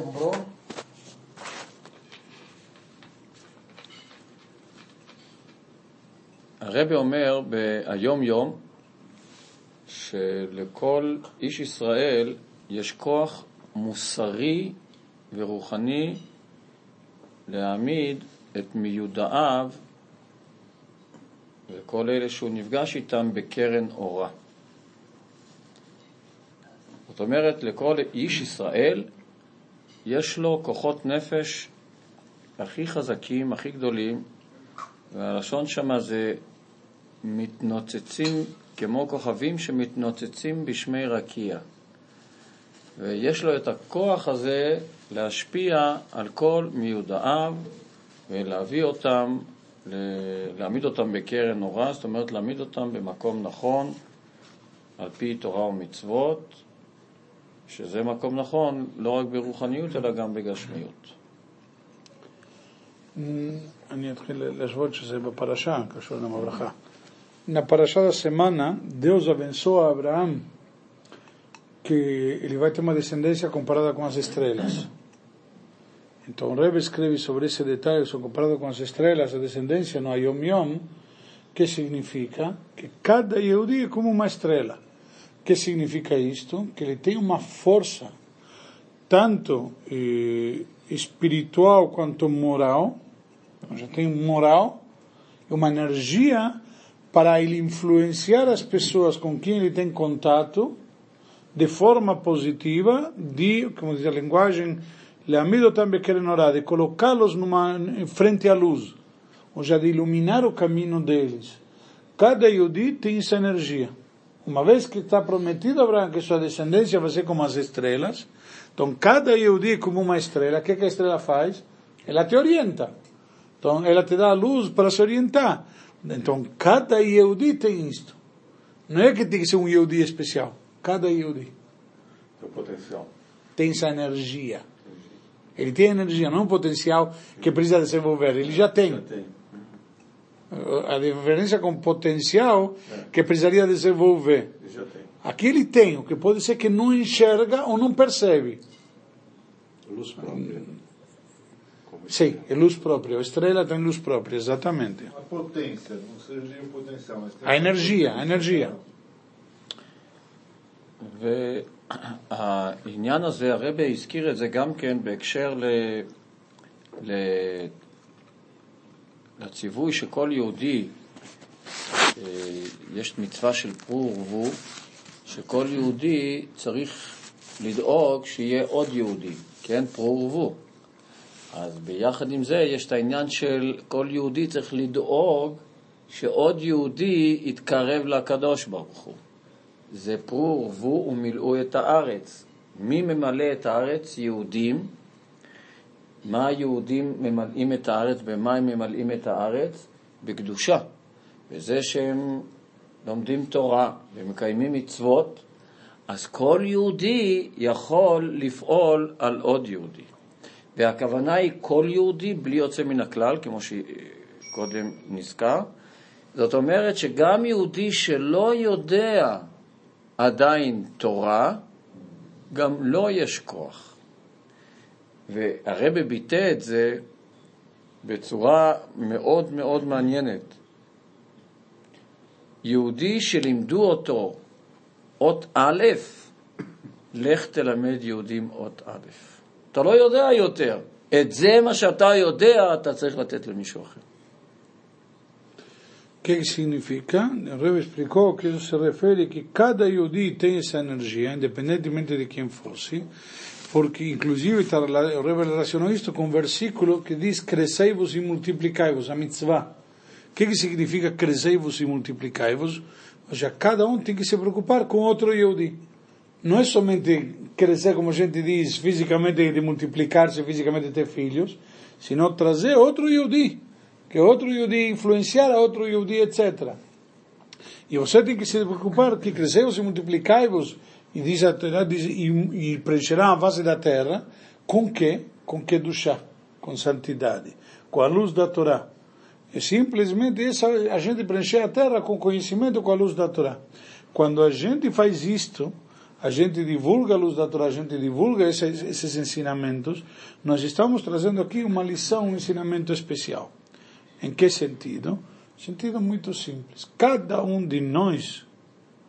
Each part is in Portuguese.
lembrou? הרבי אומר ביום יום שלכל איש ישראל יש כוח מוסרי ורוחני להעמיד את מיודעיו וכל אלה שהוא נפגש איתם בקרן אורה. זאת אומרת, לכל איש ישראל יש לו כוחות נפש הכי חזקים, הכי גדולים, והלשון שמה זה מתנוצצים כמו כוכבים שמתנוצצים בשמי רקיע. ויש לו את הכוח הזה להשפיע על כל מיודעיו ולהביא אותם, להעמיד אותם בקרן אורה, זאת אומרת להעמיד אותם במקום נכון על פי תורה ומצוות, שזה מקום נכון לא רק ברוחניות אלא גם בגשמיות. אני אתחיל להשוות שזה בפרשה, קשור למברכה. Na parashá da semana, Deus abençoa Abraão que ele vai ter uma descendência comparada com as estrelas. Então o Rebbe escreve sobre esse detalhe, comparado com as estrelas, a descendência no Ayom Yom, que significa que cada Yehudi é como uma estrela. Que significa isto? Que ele tem uma força, tanto eh, espiritual quanto moral, já tem moral, uma energia para ele influenciar as pessoas com quem ele tem contato de forma positiva, de, como diz a linguagem, amido também querem orar, de colocá-los frente à luz, ou já de iluminar o caminho deles. Cada Yudi tem essa energia. Uma vez que está prometido a Abraão que sua descendência vai ser como as estrelas, então cada Yehudi é como uma estrela, o que, que a estrela faz? Ela te orienta. Então ela te dá a luz para se orientar. Então, cada Yehudi tem isto. Não é que tem que ser um Yehudi especial. Cada Yehudi. Tem potencial. Tem essa energia. Ele tem energia, não um potencial que precisa desenvolver. Ele já tem. Já tem A diferença com potencial é. que precisaria desenvolver. Ele já tem. Aqui ele tem, o que pode ser que não enxerga ou não percebe. Luz própria. Sim, é luz própria. A estrela tem luz própria, exatamente. A potência, não seja o potencial. A energia, a energia. והעניין הזה, הרבה הזכיר את זה גם כן בהקשר ל... ל... לציווי שכל יהודי, יש מצווה של פרו ורבו, שכל יהודי צריך לדאוג שיהיה עוד יהודי, כן? פרו ורבו. אז ביחד עם זה יש את העניין של כל יהודי צריך לדאוג שעוד יהודי יתקרב לקדוש ברוך הוא. זה פרו ורבו ומילאו את הארץ. מי ממלא את הארץ? יהודים. מה היהודים ממלאים את הארץ? במה הם ממלאים את הארץ? בקדושה. בזה שהם לומדים תורה ומקיימים מצוות, אז כל יהודי יכול לפעול על עוד יהודי. והכוונה היא כל יהודי בלי יוצא מן הכלל, כמו שקודם נזכר. זאת אומרת שגם יהודי שלא יודע עדיין תורה, גם לו יש כוח. והרבה ביטא את זה בצורה מאוד מאוד מעניינת. יהודי שלימדו אותו אות א', לך תלמד יהודים אות א'. אתה לא יודע יותר. את זה מה שאתה יודע, אתה צריך לתת למישהו אחר. significa? O Rebbe explicou que isso se refere que cada Yudi tem essa energia, independentemente de porque inclusive o Rebbe relacionou isto com um versículo que diz crescei-vos e multiplicai-vos, a mitzvah. O que, que significa crescei-vos e multiplicai-vos? Ou seja, cada um tem que se preocupar com outro Yudi não é somente crescer, como a gente diz, fisicamente, de multiplicar-se fisicamente ter filhos, sino trazer outro Yudi, que outro Yudi influenciar a outro Yudi, etc. E você tem que se preocupar que crescei-vos e multiplicai-vos, e diz a Torá, diz, e, e preencherá a face da terra, com que? Com que do chá, com santidade, com a luz da Torá. É simplesmente essa, a gente preencher a terra com conhecimento com a luz da Torá. Quando a gente faz isto, a gente divulga a luz da Torá, a gente divulga esses, esses ensinamentos, nós estamos trazendo aqui uma lição, um ensinamento especial. Em que sentido? Sentido muito simples. Cada um de nós,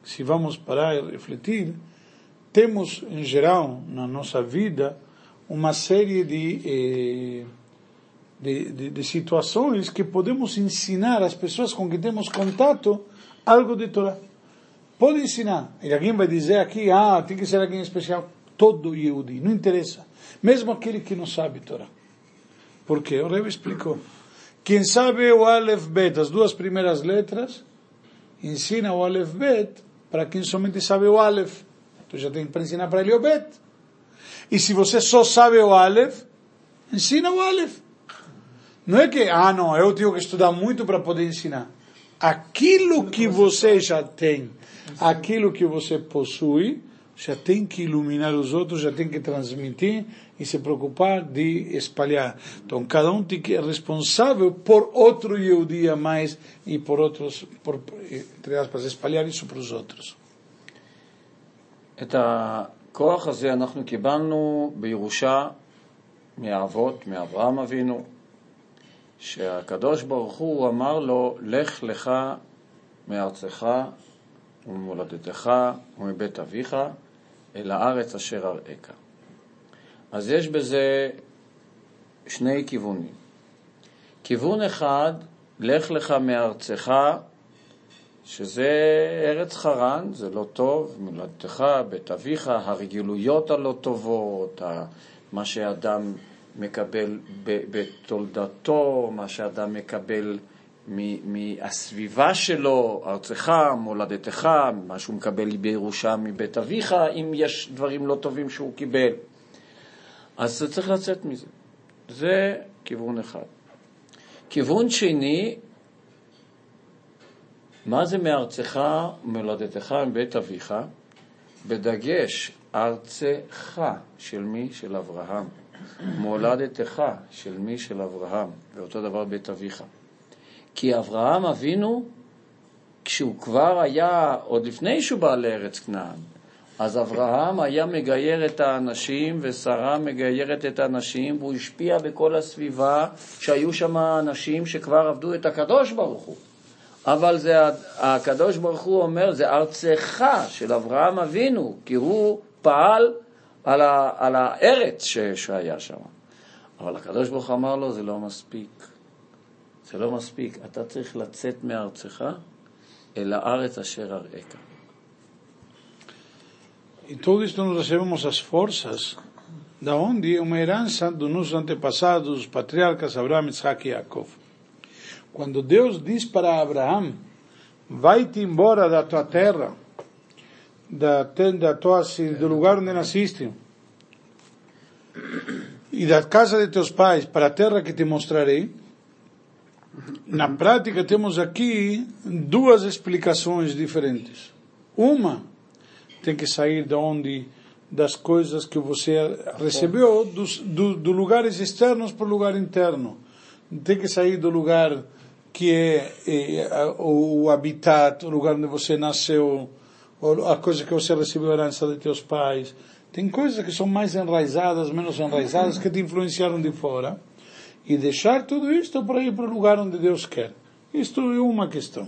se vamos parar e refletir, temos, em geral, na nossa vida, uma série de, eh, de, de, de, situações que podemos ensinar às pessoas com quem temos contato algo de Torá. Pode ensinar. E alguém vai dizer aqui, ah, tem que ser alguém especial. Todo Yehudi, não interessa. Mesmo aquele que não sabe Torá. Porque o Rebbe explicou. Quem sabe o Aleph Bet, as duas primeiras letras, ensina o Aleph Bet para quem somente sabe o Aleph. Tu já tem para ensinar para ele o Bet. E se você só sabe o Aleph, ensina o Aleph. Não é que, ah, não, eu tenho que estudar muito para poder ensinar. Aquilo que você já tem, aquilo que você possui, já tem que iluminar os outros, já tem que transmitir e se preocupar de espalhar. Então, cada um tem que é responsável por outro Yehudi a mais e por outros, por, entre aspas, espalhar isso para os outros. את הכוח הזה אנחנו קיבלנו בירושה מהאבות, מאברהם אבינו, שהקדוש ברוך הוא אמר לו, לך לך מארצך וממולדתך ומבית אביך אל הארץ אשר אראך. אז יש בזה שני כיוונים. כיוון אחד, לך לך מארצך, שזה ארץ חרן, זה לא טוב, מולדתך, בית אביך, הרגילויות הלא טובות, מה שאדם מקבל בתולדתו, מה שאדם מקבל מהסביבה שלו, ארצך, מולדתך, מה שהוא מקבל בירושה מבית אביך, אם יש דברים לא טובים שהוא קיבל. אז צריך לצאת מזה. זה כיוון אחד. כיוון שני, מה זה מארצך, מולדתך, מבית אביך? בדגש, ארצך של מי? של אברהם. מולדתך של מי? של אברהם. ואותו דבר בית אביך. כי אברהם אבינו, כשהוא כבר היה, עוד לפני שהוא בא לארץ כנען, אז אברהם היה מגייר את האנשים ושרה מגיירת את האנשים והוא השפיע בכל הסביבה שהיו שם אנשים שכבר עבדו את הקדוש ברוך הוא. אבל זה, הקדוש ברוך הוא אומר, זה ארצך של אברהם אבינו, כי הוא פעל על, ה, על הארץ ש, שהיה שם. אבל הקדוש ברוך הוא אמר לו, זה לא מספיק. זה לא מספיק, אתה צריך לצאת מארצך אל הארץ אשר אראך. E tudo isto nós recebemos as forças da onde uma herança dos nossos antepassados, os patriarcas Isaac Jacob. Quando Deus diz para Abraão, vai-te embora da tua terra, da, da tua, do lugar onde nasciste, e da casa de teus pais, para a terra que te mostrarei, na prática temos aqui duas explicações diferentes. Uma tem que sair de onde das coisas que você recebeu dos do, do lugares externos para o lugar interno. Tem que sair do lugar que é, é o, habitat, o lugar onde você nasceu, a coisa que você recebeu herança de teus pais. Tem coisas que são mais enraizadas, menos enraizadas, que te influenciaram de fora e deixar tudo isto para ir para o lugar onde Deus quer. Isto é uma questão.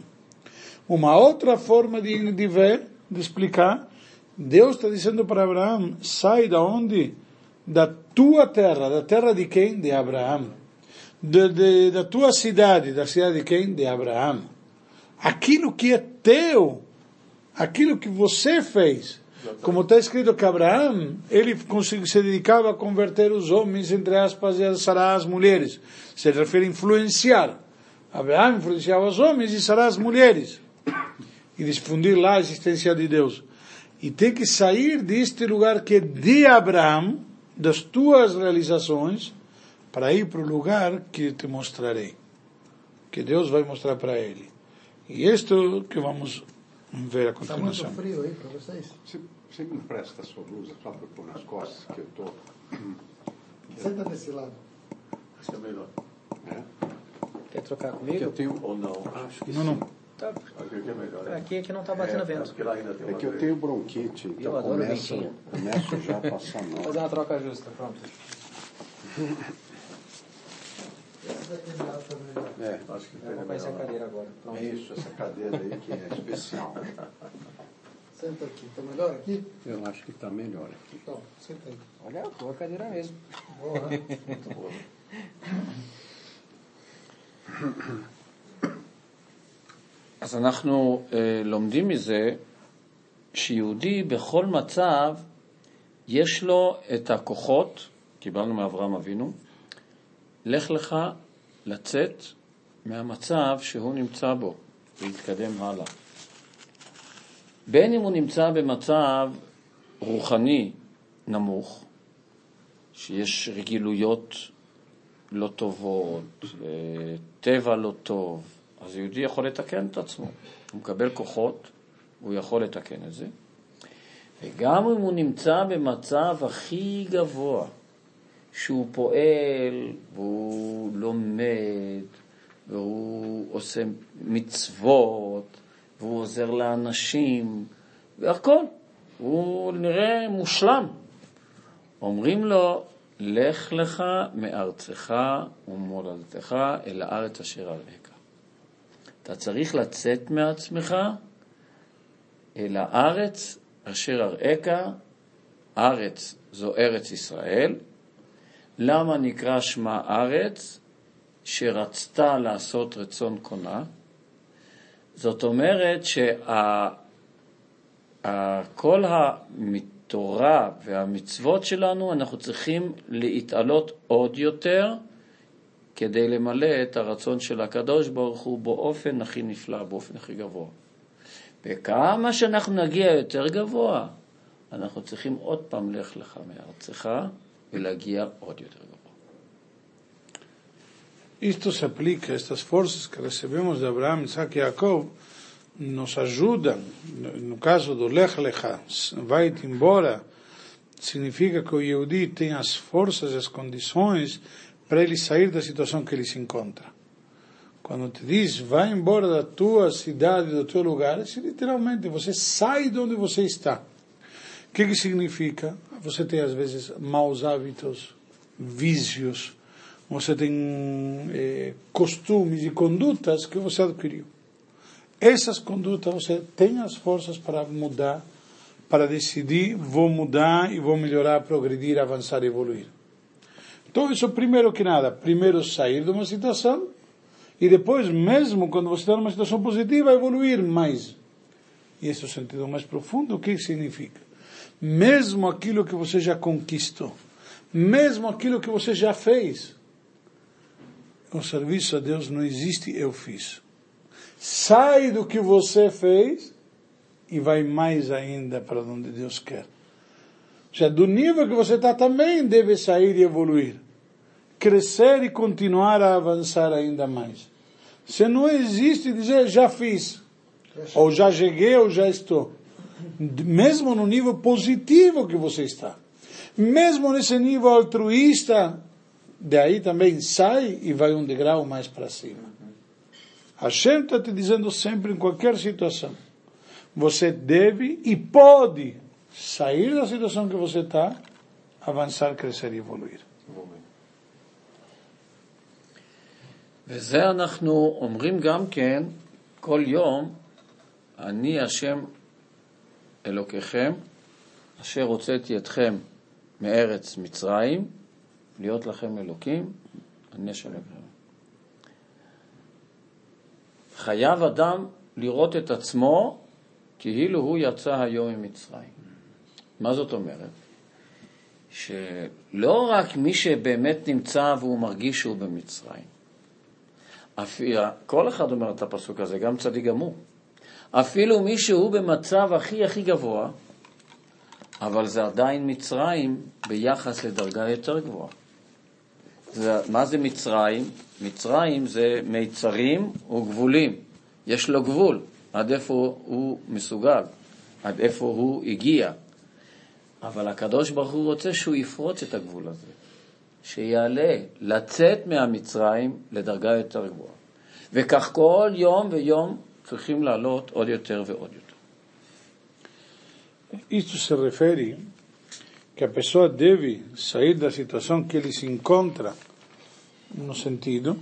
Uma outra forma de, de ver, de explicar, Deus está dizendo para Abraão, sai da onde? Da tua terra, da terra de quem? De Abraão. De, de, da tua cidade, da cidade de quem? De Abraão. Aquilo que é teu, aquilo que você fez, como está escrito que Abraão, ele se dedicava a converter os homens, entre aspas, e a sarar as mulheres. Se refere a influenciar. Abraão influenciava os homens e sarar as mulheres. E difundir lá a existência de Deus. E tem que sair deste lugar que é de Abraão, das tuas realizações, para ir para o lugar que te mostrarei. Que Deus vai mostrar para ele. E isto que vamos ver a continuação. Está muito frio aí para vocês? Você me empresta a sua blusa só para pôr nas costas, que eu estou. Senta desse lado. Acho que é melhor. É? Quer trocar Que comigo? eu tenho ou não? Acho que Não, sim. não. Tá, Aqui que é melhor. né? aqui é que não tá batendo É, vento. porque lá ainda tem É uma que eu tenho bronquite, então Eu adoro começo, ventinho. começo já a passar Vou mal. fazer uma troca justa, pronto. É Acho que Eu vou tem conhecer a melhor. cadeira agora. Pronto. é isso, essa cadeira aí que é especial. Senta aqui. Tá melhor aqui? Eu acho que está melhor aqui. Então, senta aí. Olha, boa cadeira mesmo. Boa, né? Muito boa. אז אנחנו אה, לומדים מזה שיהודי בכל מצב יש לו את הכוחות, קיבלנו מאברהם אבינו, לך לך לצאת מהמצב שהוא נמצא בו ולהתקדם הלאה. בין אם הוא נמצא במצב רוחני נמוך, שיש רגילויות לא טובות, טבע לא טוב, אז יהודי יכול לתקן את עצמו. הוא מקבל כוחות, הוא יכול לתקן את זה. וגם אם הוא נמצא במצב הכי גבוה, שהוא פועל והוא לומד והוא עושה מצוות והוא עוזר לאנשים והכל, הוא נראה מושלם. אומרים לו, לך לך מארצך ומולדתך אל הארץ אשר אראך. אתה צריך לצאת מעצמך אל הארץ אשר אראך, ארץ זו ארץ ישראל. למה נקרא שמה ארץ? שרצתה לעשות רצון קונה. זאת אומרת שכל התורה והמצוות שלנו, אנחנו צריכים להתעלות עוד יותר כדי למלא את הרצון של הקדוש ברוך הוא באופן הכי נפלא, באופן הכי גבוה. וכמה שאנחנו נגיע יותר גבוה, אנחנו צריכים עוד פעם לך לך מארצך la guía odio. Isto se aplica, estas forças que recebemos de Abraão, Isaac e Jacob, nos ajudam, no caso do Lech Lecha, vai-te embora, significa que o Yehudi tem as forças, as condições para ele sair da situação que ele se encontra. Quando te diz, vai embora da tua cidade, do teu lugar, isso é literalmente, você sai de onde você está. O que, que significa? Você tem às vezes maus hábitos, vícios, você tem eh, costumes e condutas que você adquiriu. Essas condutas você tem as forças para mudar, para decidir, vou mudar e vou melhorar, progredir, avançar, evoluir. Então, isso primeiro que nada, primeiro sair de uma situação e depois, mesmo quando você está numa situação positiva, evoluir mais. E esse é o sentido mais profundo, o que significa? Mesmo aquilo que você já conquistou, mesmo aquilo que você já fez, o serviço a Deus não existe, eu fiz. Sai do que você fez e vai mais ainda para onde Deus quer. Já do nível que você está também deve sair e evoluir. Crescer e continuar a avançar ainda mais. Se não existe dizer já fiz, ou já cheguei ou já estou Mesmo no nível positivo que você está. Mesmo nesse nível altruísta, daí também sai e vai um degrau mais para cima. Hashem está te dizendo sempre, em qualquer situação, você deve e pode sair da situação que você está, avançar, crescer e evoluir. וזה אנחנו אומרים גם כן כל יום, אני השם אלוקיכם, אשר הוצאתי אתכם מארץ מצרים, להיות לכם אלוקים, אני השם אלוקיכם. חייב אדם לראות את עצמו כאילו הוא יצא היום ממצרים. מה זאת אומרת? שלא רק מי שבאמת נמצא והוא מרגיש שהוא במצרים, אפילו, כל אחד אומר את הפסוק הזה, גם צדיק גמור. אפילו מי שהוא במצב הכי הכי גבוה, אבל זה עדיין מצרים ביחס לדרגה יותר גבוהה. זה, מה זה מצרים? מצרים זה מיצרים וגבולים. יש לו גבול, עד איפה הוא מסוגל, עד איפה הוא הגיע. אבל הקדוש ברוך הוא רוצה שהוא יפרוץ את הגבול הזה, שיעלה, לצאת מהמצרים לדרגה יותר גבוהה. וכך כל יום ויום צריכים לעלות עוד יותר ועוד יותר. Isto se refere que a pessoa deve sair da situação que ele se encontra, no sentido,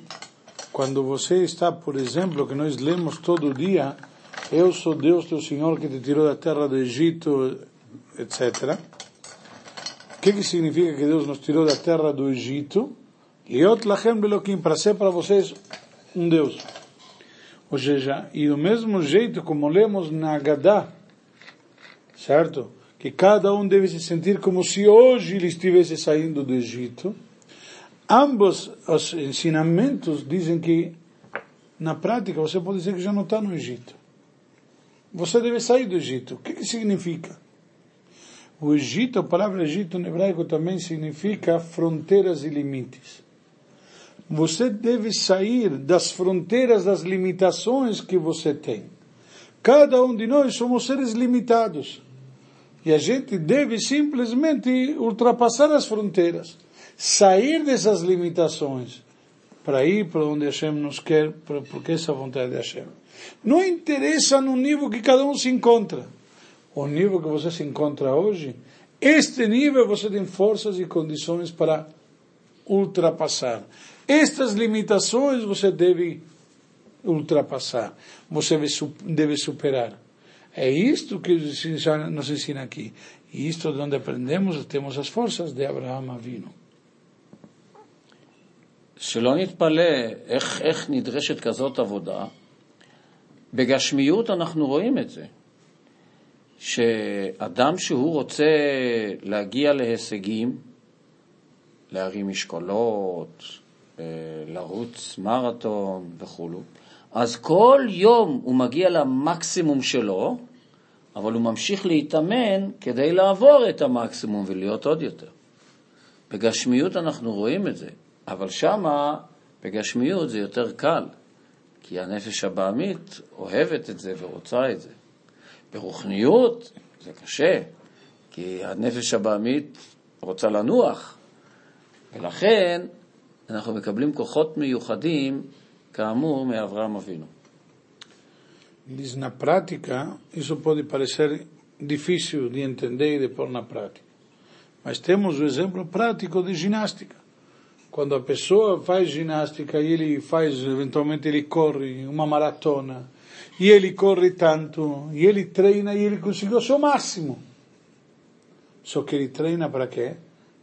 quando você está, por exemplo, que nós lemos todo dia, eu sou Deus teu Senhor que te tirou da terra do Egito, etc. O que, que significa que Deus nos tirou da terra do Egito? Liot lachem belokim, para ser para vocês um Deus. Ou seja, e do mesmo jeito como lemos na Gadá, certo? Que cada um deve se sentir como se hoje ele estivesse saindo do Egito. Ambos os ensinamentos dizem que, na prática, você pode dizer que já não está no Egito. Você deve sair do Egito. O que, que significa? O Egito, a palavra Egito no hebraico também significa fronteiras e limites. Você deve sair das fronteiras, das limitações que você tem. Cada um de nós somos seres limitados. E a gente deve simplesmente ultrapassar as fronteiras, sair dessas limitações, para ir para onde Hashem nos quer, porque essa é vontade de Hashem. Não interessa no nível que cada um se encontra. O nível que você se encontra hoje, este nível você tem forças e condições para ultrapassar. Estas limitações você deve ultrapassar, você deve superar. É isto que nos ensina aqui. E isto é onde aprendemos, temos as forças de Abraão Avino. שלא נתפלא איך, איך נדרשת כזאת עבודה. בגשמיות אנחנו רואים את זה. שאדם שהוא רוצה להגיע להישגים, להרים משקולות, לרוץ מרתון וכולו, אז כל יום הוא מגיע למקסימום שלו, אבל הוא ממשיך להתאמן כדי לעבור את המקסימום ולהיות עוד יותר. בגשמיות אנחנו רואים את זה, אבל שמה, בגשמיות זה יותר קל, כי הנפש הבעמית אוהבת את זה ורוצה את זה. ברוחניות זה קשה, כי הנפש הבעמית רוצה לנוח, ולכן אנחנו מקבלים כוחות מיוחדים כאמור מאברהם אבינו. Diz na prática, isso pode parecer difícil de entender e de pôr na prática. Mas temos o exemplo prático de ginástica. Quando a pessoa faz ginástica e ele faz, eventualmente ele corre uma maratona, e ele corre tanto, e ele treina e ele conseguiu o seu máximo. Só que ele treina para quê?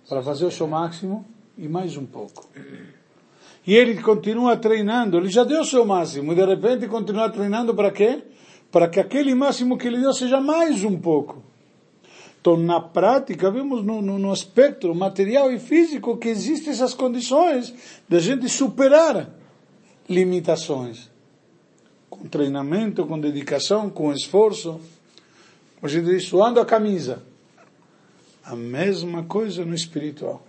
Para fazer o seu máximo e mais um pouco. E ele continua treinando, ele já deu seu máximo, e de repente continua treinando para quê? Para que aquele máximo que ele deu seja mais um pouco. Então, na prática, vemos no, no, no aspecto material e físico que existem essas condições de gente superar limitações. Com treinamento, com dedicação, com esforço. A gente diz, suando a camisa. A mesma coisa no espiritual.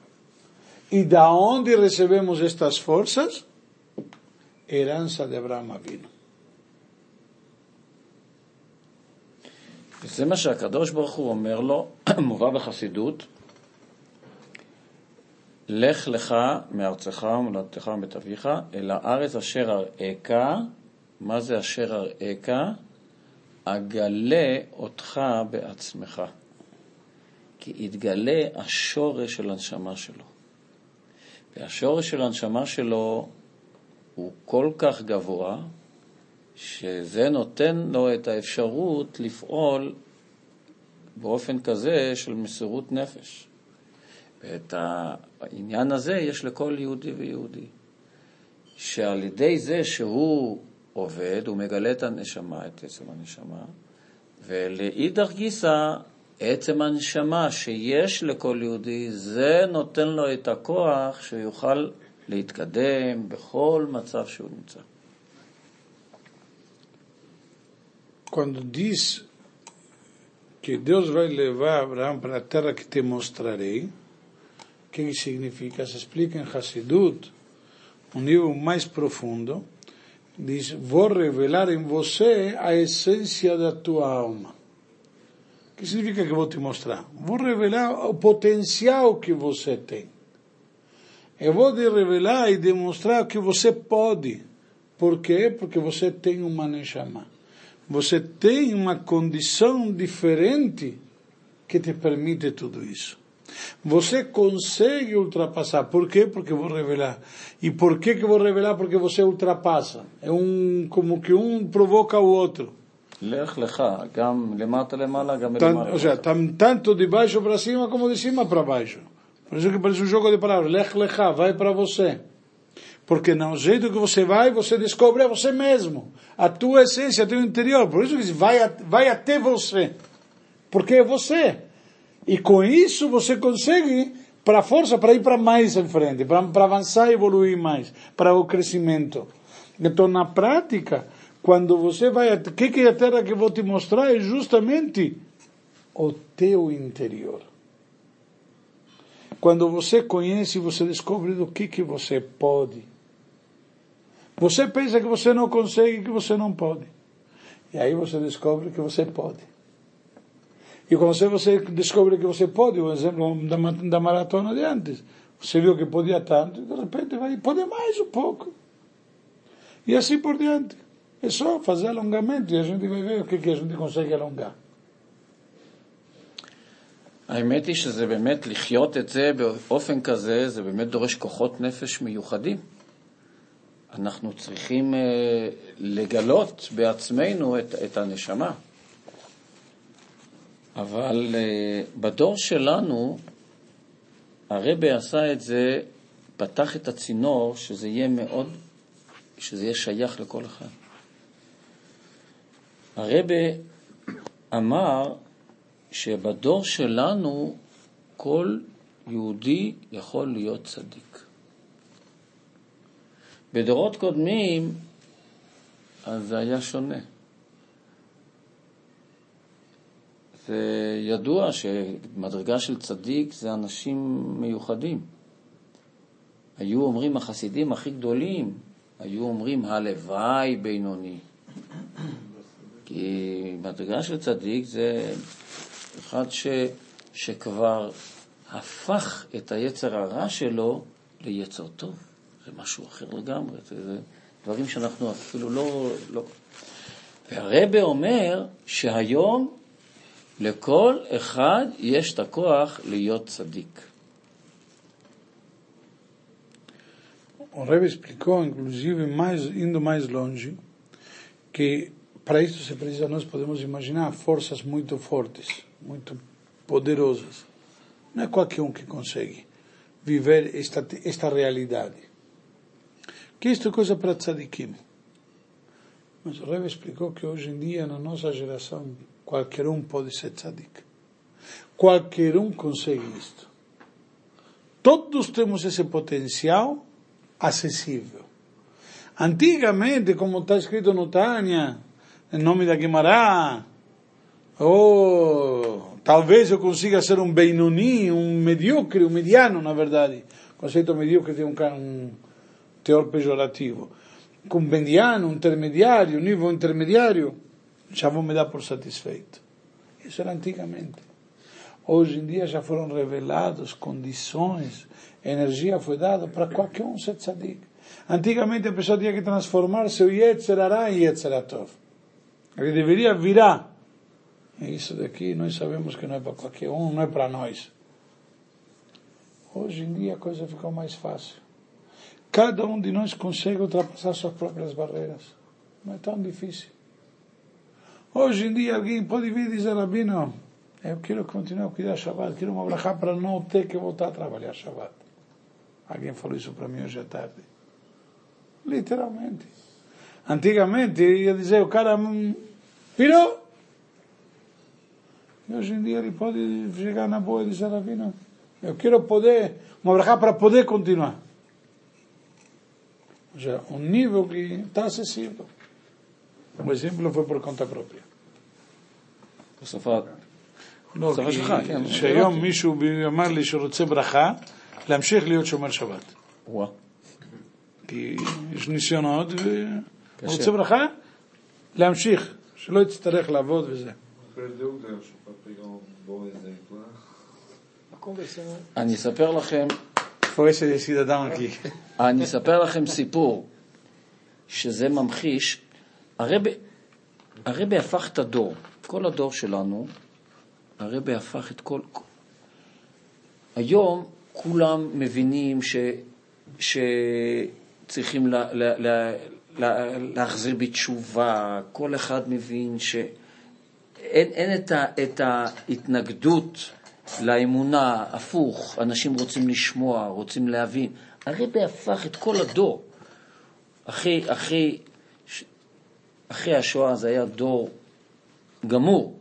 E da onde recebemos estas forças? Herança de Abraão Avino. וזה מה שהקדוש ברוך הוא אומר לו, מובא בחסידות, לך לך מארצך ומולדתך ומבית אביך אל הארץ אשר אראך, מה זה אשר אראך? אגלה אותך בעצמך. כי יתגלה השורש של הנשמה שלו. והשורש של הנשמה שלו הוא כל כך גבוה, שזה נותן לו את האפשרות לפעול באופן כזה של מסירות נפש. ואת העניין הזה יש לכל יהודי ויהודי. שעל ידי זה שהוא עובד, הוא מגלה את הנשמה, את עצם הנשמה, ולאידך גיסא, עצם הנשמה שיש לכל יהודי, זה נותן לו את הכוח שיוכל להתקדם בכל מצב שהוא נמצא. Quando diz que Deus vai levar Abraão para a terra que te mostrarei, mostraré, ¿qué significa? Se explica em Hasidut, um nível mais profundo, diz: Vou revelar em você a essência da tua alma. Que significa que vou te mostrar? Vou revelar o potencial que você tem. Eu vou te revelar e demonstrar que você pode. Por quê? Porque você tem uma Neshama. você tem uma condição diferente que te permite tudo isso. Você consegue ultrapassar. Por quê? Porque eu vou revelar. E por que que eu vou revelar? Porque você ultrapassa. É um como que um provoca o outro. Lech lecha, gam lemata lemala, gam. Ou seja, tam, tanto de baixo para cima como de cima para baixo. Por isso que parece um jogo de palavras. Lech lecha, vai para você. Porque no jeito que você vai, você descobre a você mesmo. A tua essência, teu interior. Por isso que diz, vai, vai até você. Porque é você. E com isso você consegue para a força, para ir para mais em frente, para, para avançar e evoluir mais, para o crescimento. Então, na prática, quando você vai, o que, que é a terra que vou te mostrar é justamente o teu interior. Quando você conhece, você descobre do que, que você pode. Você pensa que você não consegue, que você não pode. E aí você descobre que você pode. E quando você, descobre que você pode, o exemplo da, da maratona de antes, você viu que podia tanto, e de repente vai, pode mais um pouco. E assim por diante. É só fazer alongamento e a gente vai ver o que, que a gente consegue alongar. האמת היא שזה באמת, לחיות את זה באופן כזה, זה באמת דורש כוחות נפש מיוחדים. אנחנו צריכים אה, לגלות בעצמנו את, את הנשמה. אבל אה, בדור שלנו, הרבי עשה את זה, פתח את הצינור, שזה יהיה מאוד, שזה יהיה שייך לכל אחד. הרבי אמר שבדור שלנו כל יהודי יכול להיות צדיק. בדורות קודמים, אז זה היה שונה. זה ידוע שמדרגה של צדיק זה אנשים מיוחדים. היו אומרים החסידים הכי גדולים, היו אומרים הלוואי בינוני. כי מדרגה של צדיק זה אחד ש, שכבר הפך את היצר הרע שלו ליצר טוב. זה משהו אחר לגמרי, זה, זה דברים שאנחנו אפילו לא... לא... והרבה אומר שהיום לכל אחד יש את הכוח להיות צדיק. O Rebbe explicou, inclusive, mais, indo mais para isso se precisa, nós podemos imaginar forças muito fortes, muito poderosas. Não é qualquer um que consegue viver esta, esta realidade. Que isto é coisa para tzadikim. Mas o Rebbe explicou que hoje em dia, na nossa geração, qualquer um pode ser tzadik. Qualquer um consegue isto. Todos temos esse potencial acessível. Antigamente, como está escrito no Tânia, nome da Guimará, ou talvez eu consiga ser um Benoni, um medíocre, um mediano, na verdade. O conceito medíocre tem um, um teor pejorativo. Com mediano, um intermediário, um nível intermediário, já vou me dar por satisfeito. Isso era antigamente. Hoje em dia já foram reveladas condições, energia foi dada para qualquer um ser tzadik. Antigamente a pessoa tinha que transformar seu Yetzer Hará em Yetzer Atov. Ele deveria virar. E isso daqui nós sabemos que não é para qualquer um, não é para nós. Hoje em dia a coisa ficou mais fácil. Cada um de nós consegue ultrapassar suas próprias barreiras. Não é tão difícil. Hoje em dia alguém pode vir e dizer, Rabino, eu quero continuar a cuidar Shabbat, quero uma brachá para não ter que voltar a trabalhar Shabbat. Alguém falou isso para mim hoje à tarde. Literalmente. Antigamente ia dizer, o cara Vino! Y hoy en día el hipótesis llega a Naboa y dice a Rabino, poder, una braja para poder continuar. O sea, un nivel que está acessível. Un ejemplo foi por cuenta propia. הוספת. לא, כי שהיום מישהו אמר לי שרוצה ברכה, להמשיך להיות שומר שבת. כי יש ניסיונות, ורוצה ברכה, להמשיך. שלא יצטרך לעבוד וזה. אני אספר לכם. אני אספר לכם סיפור שזה ממחיש, הרבי, הרבי הפך את הדור, כל הדור שלנו, הרבי הפך את כל... היום כולם מבינים ש... שצריכים לה... לה... לה... לה... להחזיר בתשובה, כל אחד מבין שאין אין את, ה... את ההתנגדות לאמונה, הפוך, אנשים רוצים לשמוע, רוצים להבין. הרבי הפך את כל הדור. אחרי, אחרי, אחרי השואה זה היה דור גמור,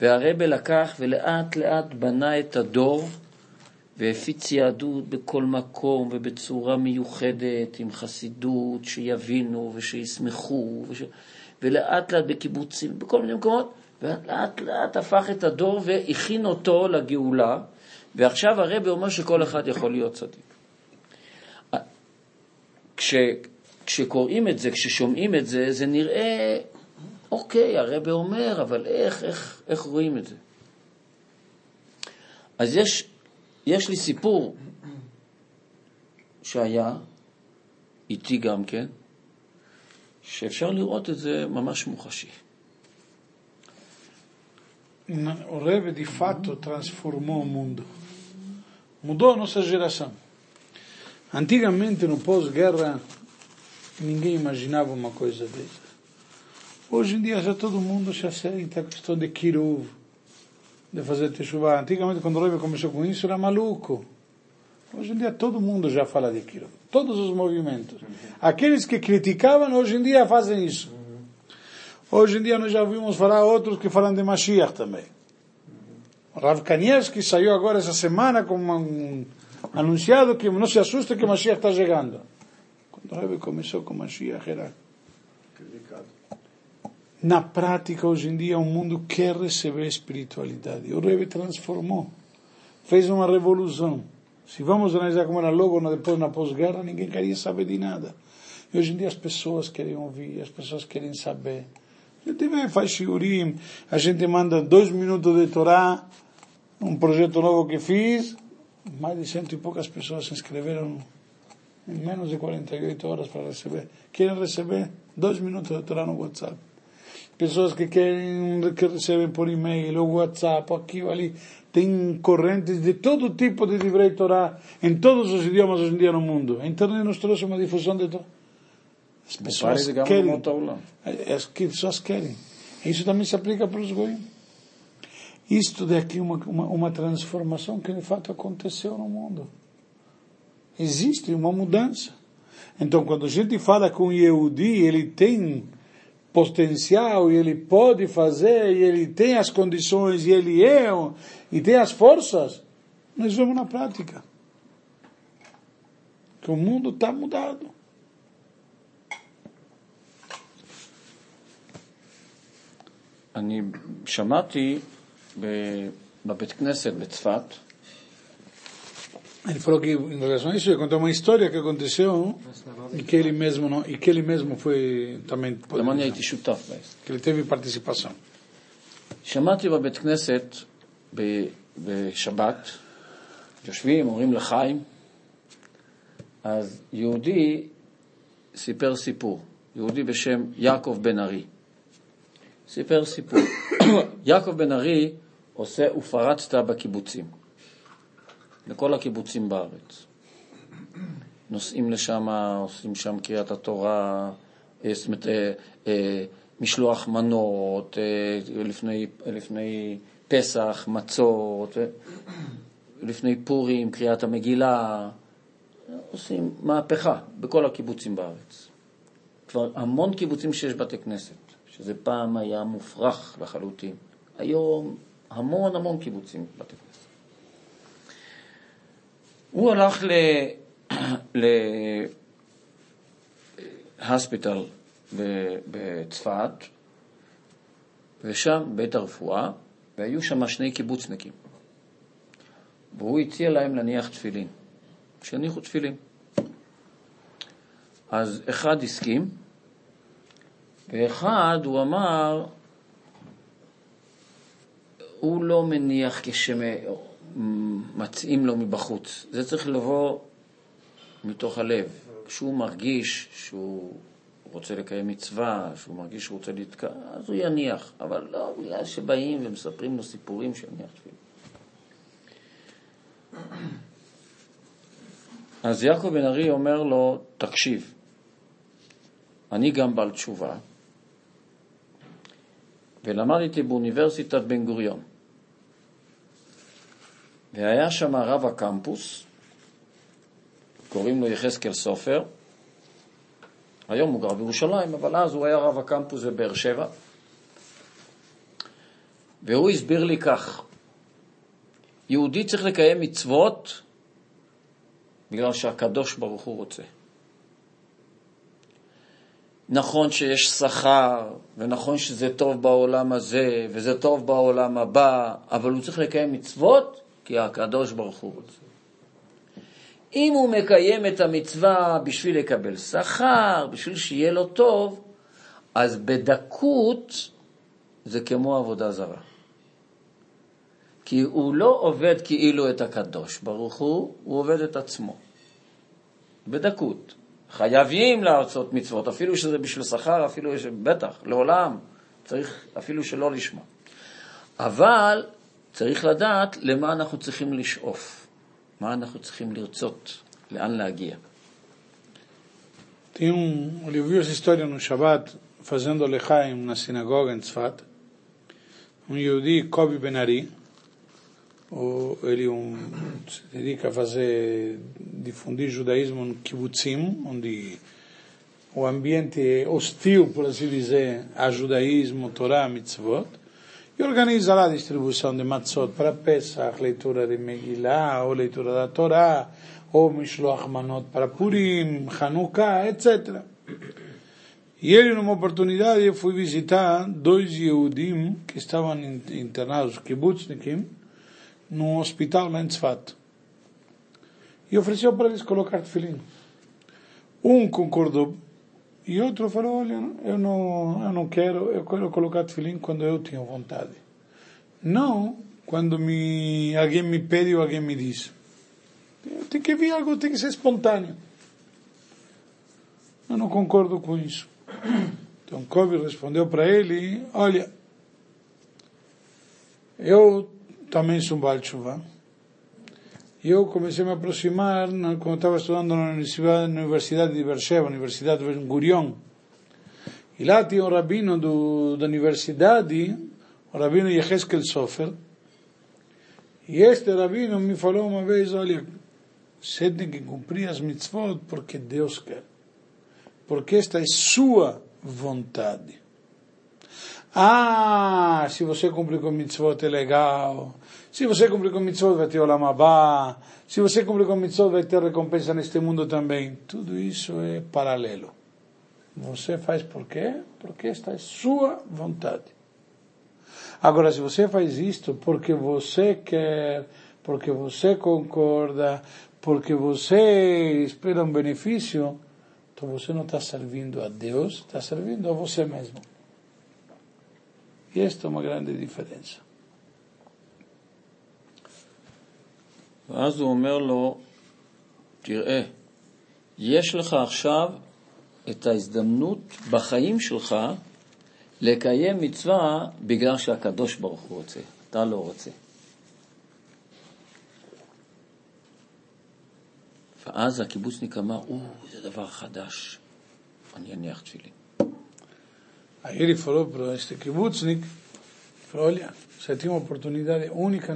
והרבי לקח ולאט לאט בנה את הדור והפיץ יהדות בכל מקום ובצורה מיוחדת, עם חסידות, שיבינו ושישמחו, וש... ולאט לאט בקיבוצים, בכל מיני מקומות, ולאט לאט הפך את הדור והכין אותו לגאולה, ועכשיו הרבי אומר שכל אחד יכול להיות צדיק. כש, כשקוראים את זה, כששומעים את זה, זה נראה, אוקיי, הרבי אומר, אבל איך, איך, איך רואים את זה? אז יש, יש לי סיפור שהיה איתי גם כן, שאפשר lirot את זה ממש מוחשי. O Rebbe di fatto trasformò il mondo, mudou a nossa geração. Antigamente, no pós-guerra, ninguém imaginava uma coisa dessa. Hoje em dia já todo mundo já sente a questão de Kiruv, de fazer Teshuvah. Antigamente, quando o Rebbe começou com isso, era maluco. Hoje em dia todo mundo já fala Kiruv. Todos os movimentos. Aqueles que criticavam, hoje em dia fazem isso. Hoje em dia nós já ouvimos falar outros que falam de Mashiach também. O Rav Kanievski saiu agora essa semana com um anunciado que não se assusta que Mashiach está chegando. Quando o Rebbe começou com Mashiach era na prática, hoje em dia, o mundo quer receber espiritualidade. O Rebbe transformou, fez uma revolução. Se vamos analisar como era logo depois na pós-guerra, ninguém queria saber de nada. E hoje em dia as pessoas querem ouvir, as pessoas querem saber. A gente vê, faz shiurim, a gente manda dois minutos de Torá, um projeto novo que fiz, mais de cento e poucas pessoas se inscreveram em menos de 48 horas para receber. Querem receber dois minutos de Torá no WhatsApp pessoas que querem, que recebem por e-mail, ou WhatsApp, ou aqui ou ali. Tem correntes de todo tipo de Divrei Torá, em todos os idiomas hoje em dia no mundo. A internet nos trouxe uma difusão de Torá. As pessoas querem. As pessoas querem. Isso também se aplica para os goiás. Isto daqui é uma, uma, uma transformação que de fato aconteceu no mundo. Existe uma mudança. Então, quando a gente fala com o Yehudi, ele tem potencial e ele pode fazer e ele tem as condições e ele é e tem as forças, nós vemos na prática que o mundo está mudado. אני שמעתי בבית כנסת בצפת, Ele falou que, em relação a isso, ele contou uma história que aconteceu e que ele mesmo, não, e que ele mesmo foi também... גם אני הייתי שותף. Que ele teve participação. שמעתי בבית כנסת בשבת, יושבים, אומרים לחיים, אז יהודי סיפר סיפור, יהודי בשם יעקב בן ארי. סיפר סיפור. יעקב בן ארי עושה ופרצת בקיבוצים. לכל הקיבוצים בארץ. נוסעים לשם, עושים שם קריאת התורה, אה, זאת אומרת, אה, אה, משלוח מנות, לפני, לפני פסח, מצות, לפני פורים, קריאת המגילה, עושים מהפכה בכל הקיבוצים בארץ. כבר המון קיבוצים שיש בתי כנסת, שזה פעם היה מופרך לחלוטין. היום המון המון קיבוצים בתי כנסת. הוא הלך להספיטל בצפת, ושם בית הרפואה, והיו שם שני קיבוצניקים. והוא הציע להם להניח תפילין, שיניחו תפילין. אז אחד הסכים, ואחד הוא אמר, הוא לא מניח כשמ... מתאים לו מבחוץ. זה צריך לבוא מתוך הלב. כשהוא מרגיש שהוא רוצה לקיים מצווה, שהוא מרגיש שהוא רוצה לתקע, אז הוא יניח, אבל לא בגלל שבאים ומספרים לו סיפורים שיניח תפילין. אז יעקב בן ארי אומר לו, תקשיב, אני גם בעל תשובה, ולמדתי באוניברסיטת בן גוריון. והיה שם רב הקמפוס, קוראים לו יחזקאל סופר, היום הוא גר בירושלים, אבל אז הוא היה רב הקמפוס בבאר שבע, והוא הסביר לי כך, יהודי צריך לקיים מצוות בגלל שהקדוש ברוך הוא רוצה. נכון שיש שכר, ונכון שזה טוב בעולם הזה, וזה טוב בעולם הבא, אבל הוא צריך לקיים מצוות כי הקדוש ברוך הוא רוצה. אם הוא מקיים את המצווה בשביל לקבל שכר, בשביל שיהיה לו טוב, אז בדקות זה כמו עבודה זרה. כי הוא לא עובד כאילו את הקדוש ברוך הוא, הוא עובד את עצמו. בדקות. חייבים לעשות מצוות, אפילו שזה בשביל שכר, אפילו בטח, לעולם, צריך אפילו שלא לשמוע. אבל צריך לדעת למה אנחנו צריכים לשאוף, מה אנחנו צריכים לרצות, לאן להגיע. Tem um, ouviu essa história no Shabbat, fazendo Lechaim na sinagoga em Tzfat. Um Yehudi, Kobi Benari, o, ele um, se dedica a fazer, difundir judaísmo no kibbutzim, onde o ambiente é hostil, por assim dizer, a judaísmo, Torá, mitzvot, e organiza lá a distribuição de matzot para Pesach, leitura de Megillah, ou leitura da Torá, ou Mishloach Manot para Purim, Hanukkah, etc. E ele, numa oportunidade, foi visitar dois Yehudim que estavam internados, kibbutznikim, num hospital lá em. E ofereceu para eles colocar tefilim. Um concordou e outro falou, olha, eu não, eu não quero, eu quero colocar tefilim quando eu tenho vontade. Não quando me, alguém me pede ou alguém me diz. Tem que vir algo, tem que ser espontâneo. Eu não concordo com isso. Então Kobe respondeu para ele, olha, eu também sou. E eu comecei a me aproximar quando estava estudando na Universidade, na Universidade de Beersheba, Universidade de Ben Gurion. E lá tinha um rabino do, da universidade, o rabino Yeheskel Sofer. E este rabino me falou uma vez, olha, você tem que cumprir as mitzvot porque Deus quer. Porque esta é sua vontade. Ah, se você cumprir com mitzvot é legal. Se você cumprir com mitzvot vai ter olam abá. Se você cumprir com mitzvot vai ter recompensa neste mundo também. Tudo isso é paralelo. Você faz por quê? Porque esta é sua vontade. Agora, se você faz isto porque você quer, porque você concorda, porque você espera um benefício, então você não está servindo a Deus, está servindo a você mesmo. E esta é uma grande diferença. ואז הוא אומר לו, תראה, יש לך עכשיו את ההזדמנות בחיים שלך לקיים מצווה בגלל שהקדוש ברוך הוא רוצה, אתה לא רוצה. ואז הקיבוצניק אמר, או, זה דבר חדש, אני אניח תפילין. Ele falou para este olha, você tem uma oportunidade única.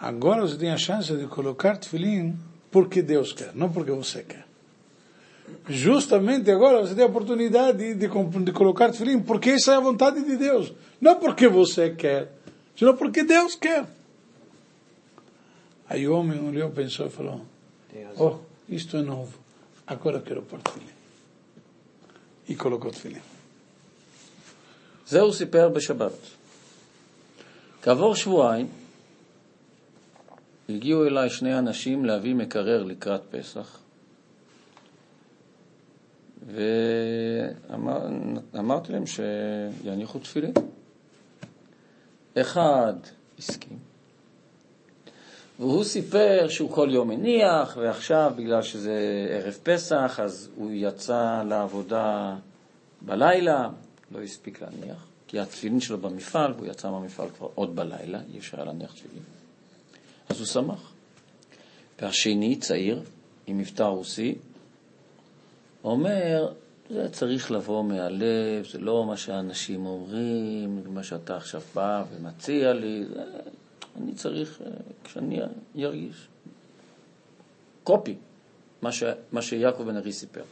Agora você tem a chance de colocar tefilim porque Deus quer, não porque você quer. Justamente agora você tem a oportunidade de, de colocar tefilim porque essa é a vontade de Deus. Não porque você quer, senão porque Deus quer. Aí o homem olhou, pensou e falou, oh, isto é novo, agora eu quero pôr tefilim. E colocou tefilim. זה הוא סיפר בשבת. כעבור שבועיים הגיעו אליי שני אנשים להביא מקרר לקראת פסח, ואמרתי להם שיניחו תפילין. אחד הסכים, והוא סיפר שהוא כל יום מניח, ועכשיו, בגלל שזה ערב פסח, אז הוא יצא לעבודה בלילה, לא הספיק להניח, כי התפילין שלו במפעל, והוא יצא מהמפעל כבר עוד בלילה, אי אפשר היה להניח תפילין. אז הוא שמח. והשני, צעיר, עם מבטא רוסי, אומר, זה צריך לבוא מהלב, זה לא מה שאנשים אומרים, מה שאתה עכשיו בא ומציע לי, זה, אני צריך, אה, כשאני ארגיש. קופי, מה, ש, מה שיעקב בן ארי סיפר.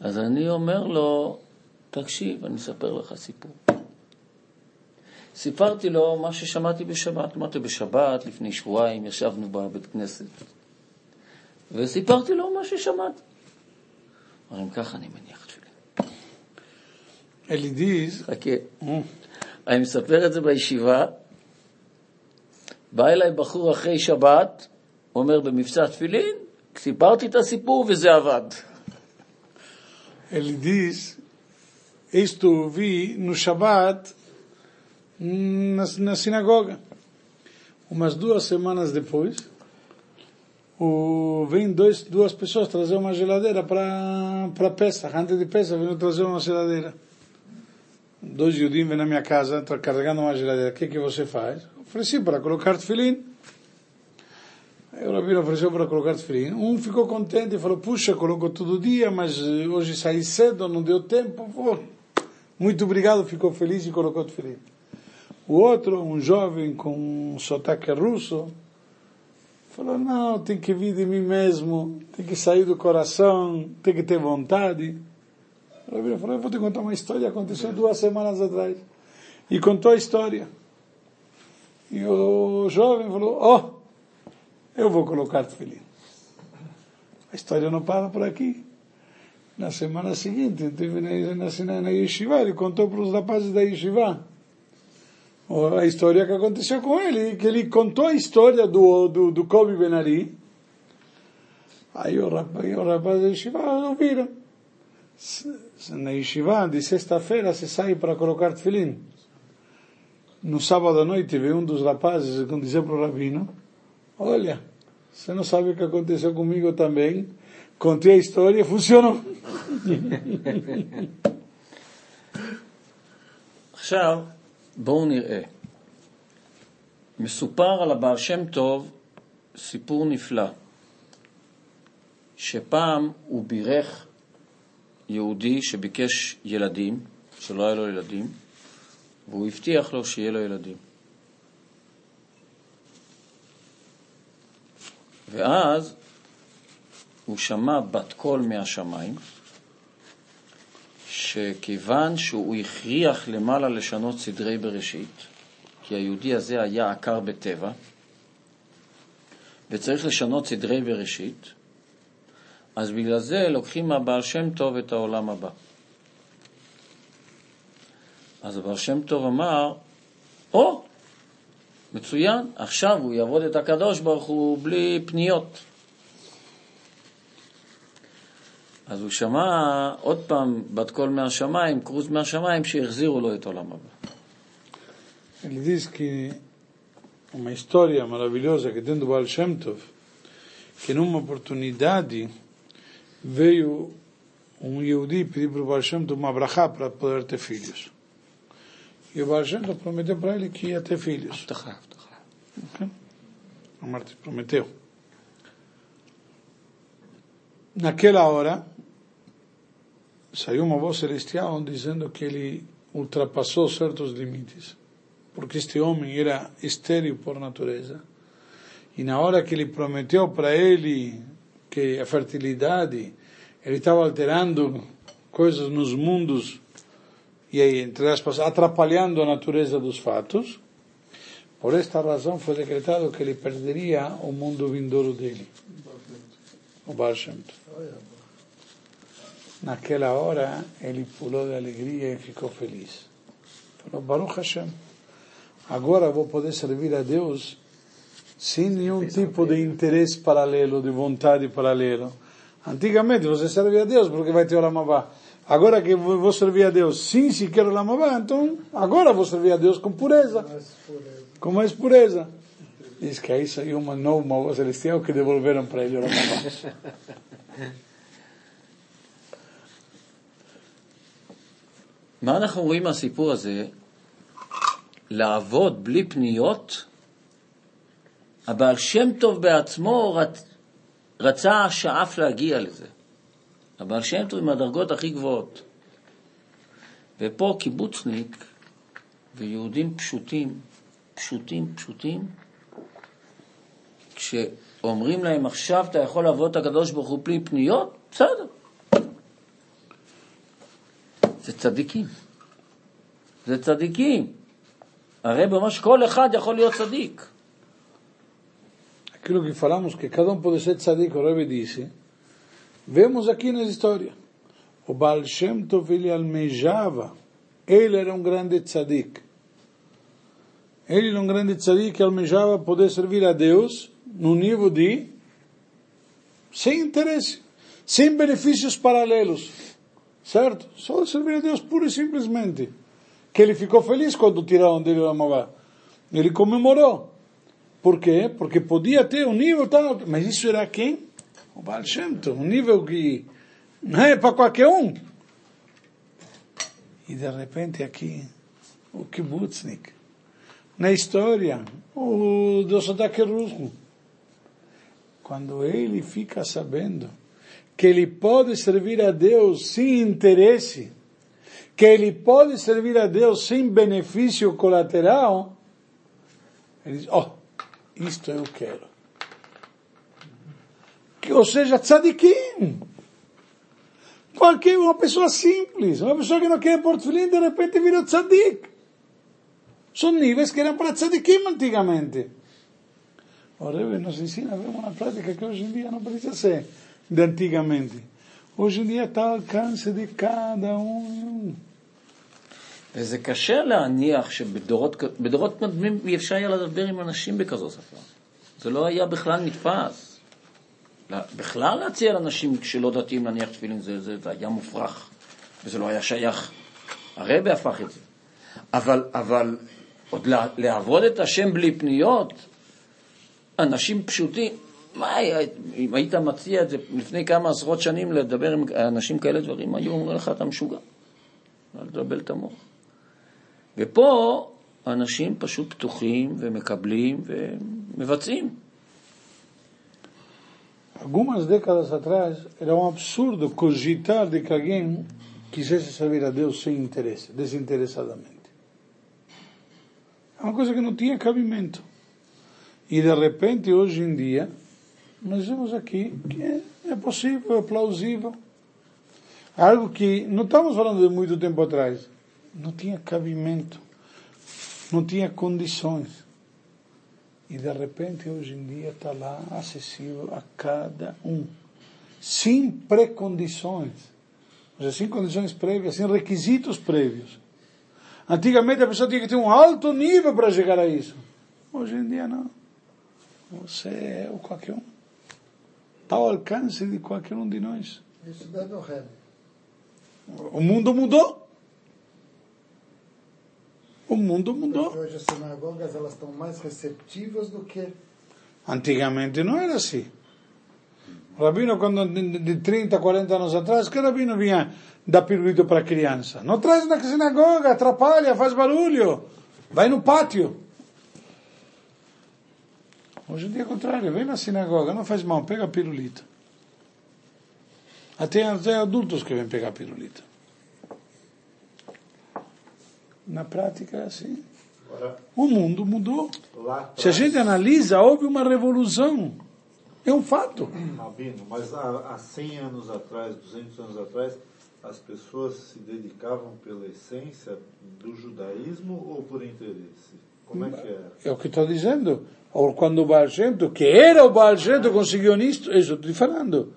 אז אני אומר לו, תקשיב, אני אספר לך סיפור. סיפרתי לו מה ששמעתי בשבת. אמרתי, בשבת, לפני שבועיים, ישבנו בבית כנסת, וסיפרתי לו מה ששמעתי. אומרים, ככה אני מניח תפילין. אלידיז, חכה. אני מספר את זה בישיבה, בא אליי בחור אחרי שבת, אומר במבצע תפילין, סיפרתי את הסיפור וזה עבד. diz, isto vi no Shabat na, na sinagoga. Umas duas semanas depois, o, vem dois, duas pessoas trazer uma geladeira para Pesach. Antes de Pesach, vêm trazer uma geladeira. Dois judim vêm na minha casa, carregando uma geladeira. O que que você faz? Ofereci para colocar tefilim. Aí o Rabino ofereceu para colocar tefilim. Um ficou contente e falou, puxa, colocou todo dia, mas eh, hoje saí cedo, não deu tempo. Pô, muito obrigado, ficou feliz e colocou tefilim. O outro, um jovem com um sotaque russo, falou, não, tem que vir de mim mesmo, tem que sair do coração, tem que ter vontade. Rabino falou, eu vou te contar uma história, aconteceu duas semanas atrás. E contou a história. E o jovem falou, oh, eu vou colocar tefilim. A história não para por aqui. Na semana seguinte, teve na, na, na Yeshiva, ele contou para os rapazes da Yeshiva a história que aconteceu com ele, que ele contou a história do, do, do Kobe Benari. Aí o rapaz, o rapaz da Yeshiva ouviram. Na Yeshiva, de sexta-feira, se sai para colocar tefilim. No sábado à noite, veio um dos rapazes e dizer para o rabino, olha, você não sabe o que aconteceu comigo também? Contei a história e funcionou. Tchau. בואו נראה. מסופר על הבעל שם טוב סיפור נפלא, שפעם הוא בירך יהודי שביקש ילדים, שלא היה לו ילדים, והוא הבטיח לו שיהיה לו ילדים. ואז הוא שמע בת קול מהשמיים, שכיוון שהוא הכריח למעלה לשנות סדרי בראשית, כי היהודי הזה היה עקר בטבע, וצריך לשנות סדרי בראשית, אז בגלל זה לוקחים מהבעל שם טוב את העולם הבא. אז הבעל שם טוב אמר, או, מצוין, עכשיו הוא יעבוד את הקדוש ברוך הוא בלי פניות. אז הוא שמע עוד פעם בת קול מהשמיים, כרוז מהשמיים, שהחזירו לו את עולם הבא. Ele diz que uma história maravilhosa que tem do Baal Shem Tov, que numa oportunidade veio um Yehudi pedir para o Baal Shem Tov uma brachá para poder ter filhos. E o Baal Shem Tov prometeu para ele que ia ter filhos. הבטחה, הבטחה. Ok? Amarte prometeu. Naquela hora, saiu uma voz celestial dizendo que ele ultrapassou certos limites, porque este homem era estéril por natureza. E na hora que ele prometeu para ele que a fertilidade, ele estava alterando coisas nos mundos e aí, entre aspas, atrapalhando a natureza dos fatos. Por esta razão foi decretado que ele perderia o mundo vindouro dele, o Baal. Naquela hora, ele pulou de alegria e ficou feliz. Falou, Baruch Hashem, agora vou poder servir a Deus sem nenhum tipo de interesse paralelo, de vontade paralelo. Antigamente você servia a Deus porque vai ter o Lamavá. Agora que vou servir a Deus sem sequer o Lamavá, então agora vou servir a Deus com pureza, com mais pureza. Diz que aí saiu uma nova voz celestial que devolveram para ele o Ramabá. מה אנחנו רואים מהסיפור הזה? לעבוד בלי פניות, הבעל שם טוב בעצמו רצ... רצה, שאף להגיע לזה. הבעל שם טוב עם הדרגות הכי גבוהות. ופה קיבוצניק ויהודים פשוטים, פשוטים, פשוטים, כשאומרים להם עכשיו אתה יכול לעבוד את הקדוש ברוך הוא בלי פניות, בסדר. זה צדיקים. זה צדיקים. הרי ממש כל אחד יכול להיות צדיק. Aquilo que falamos que cada um pode ser tzadik, o Rebbe disse, vemos aqui na história. O Baal Shem Tov ele almejava, ele era um grande tzadik. Ele era um grande tzadik que almejava poder servir a Deus no nível de sem interesse, sem benefícios paralelos, certo? Só servir a Deus pura e simplesmente. Que ele ficou feliz quando tiraram dele o Amavá. Ele comemorou. Por quê? Porque podia ter um nível tal, mas isso era quem? O Baal Shem Tov, um nível que não é para qualquer um. E de repente aqui, o Kibbutznik, na história, o do Sodak Russo, quando ele fica sabendo que ele pode servir a Deus sem interesse, que ele pode servir a Deus sem benefício colateral, ele diz, oh, isto eu quero. Que, ou seja, tzadikim. Qualquer uma pessoa simples, uma pessoa que não quer portfólio, de repente virou tzadik. São níveis que eram para tzadikim antigamente. O Rebbe nos ensina a ver uma prática que hoje em dia não precisa ser de antigamente. Hoje em dia está ao alcance de cada um. וזה קשה להניח שבדורות בדורות קודמים אי אפשר היה לדבר עם אנשים בכזו שפה. זה לא היה בכלל נתפס. בכלל להציע לאנשים שלא דתיים להניח תפילין זה, זה, זה היה מופרך, וזה לא היה שייך. הרבי הפך את זה. אבל, אבל עוד לעבוד את השם בלי פניות, אנשים פשוטים, מה אם היית מציע את זה לפני כמה עשרות שנים לדבר עם אנשים כאלה דברים, היו אומרים לך אתה משוגע. אל תבלבל את המוח. ופה אנשים פשוט פתוחים ומקבלים ומבצעים. Algumas décadas atrás era um absurdo cogitar de que alguém quisesse servir a Deus sem interesse, desinteressadamente. É uma coisa que não tinha cabimento. E de repente, hoje em dia, nós vemos aqui que é, é possível, é plausível. Algo que não estamos falando de muito tempo atrás. Não tinha cabimento. Não tinha condições. E de repente, hoje em dia, está lá acessível a cada um. Sem precondições. Ou seja, sem condições prévias, sem requisitos prévios. Antigamente a pessoa tinha que ter um alto nível para chegar a isso. Hoje em dia não. Você é o qualquer um. Está ao alcance de qualquer um de nós. O mundo mudou. O mundo mudou. Porque hoje as sinagogas elas estão mais receptivas do que Antigamente não era assim. O rabino, quando de de 30, 40 anos atrás, que rabino vinha dar pirulito para criança? Não traz na sinagoga, atrapalha, faz barulho. Vai no pátio. Hoje em dia é o contrário, vem na sinagoga, não faz mal, pega pirulito. Até, até adultos que vêm pegar pirulito. Na prática é assim. O mundo mudou. Se a gente analisa, houve uma revolução. É um fato. Rabino, mas há, há 100 anos atrás, 200 anos atrás, as pessoas se dedicavam pela essência do judaísmo ou por interesse? Como é que era? É o que estou dizendo. Ou quando o Baal que era o Baal conseguiu nisto, isso estou te falando.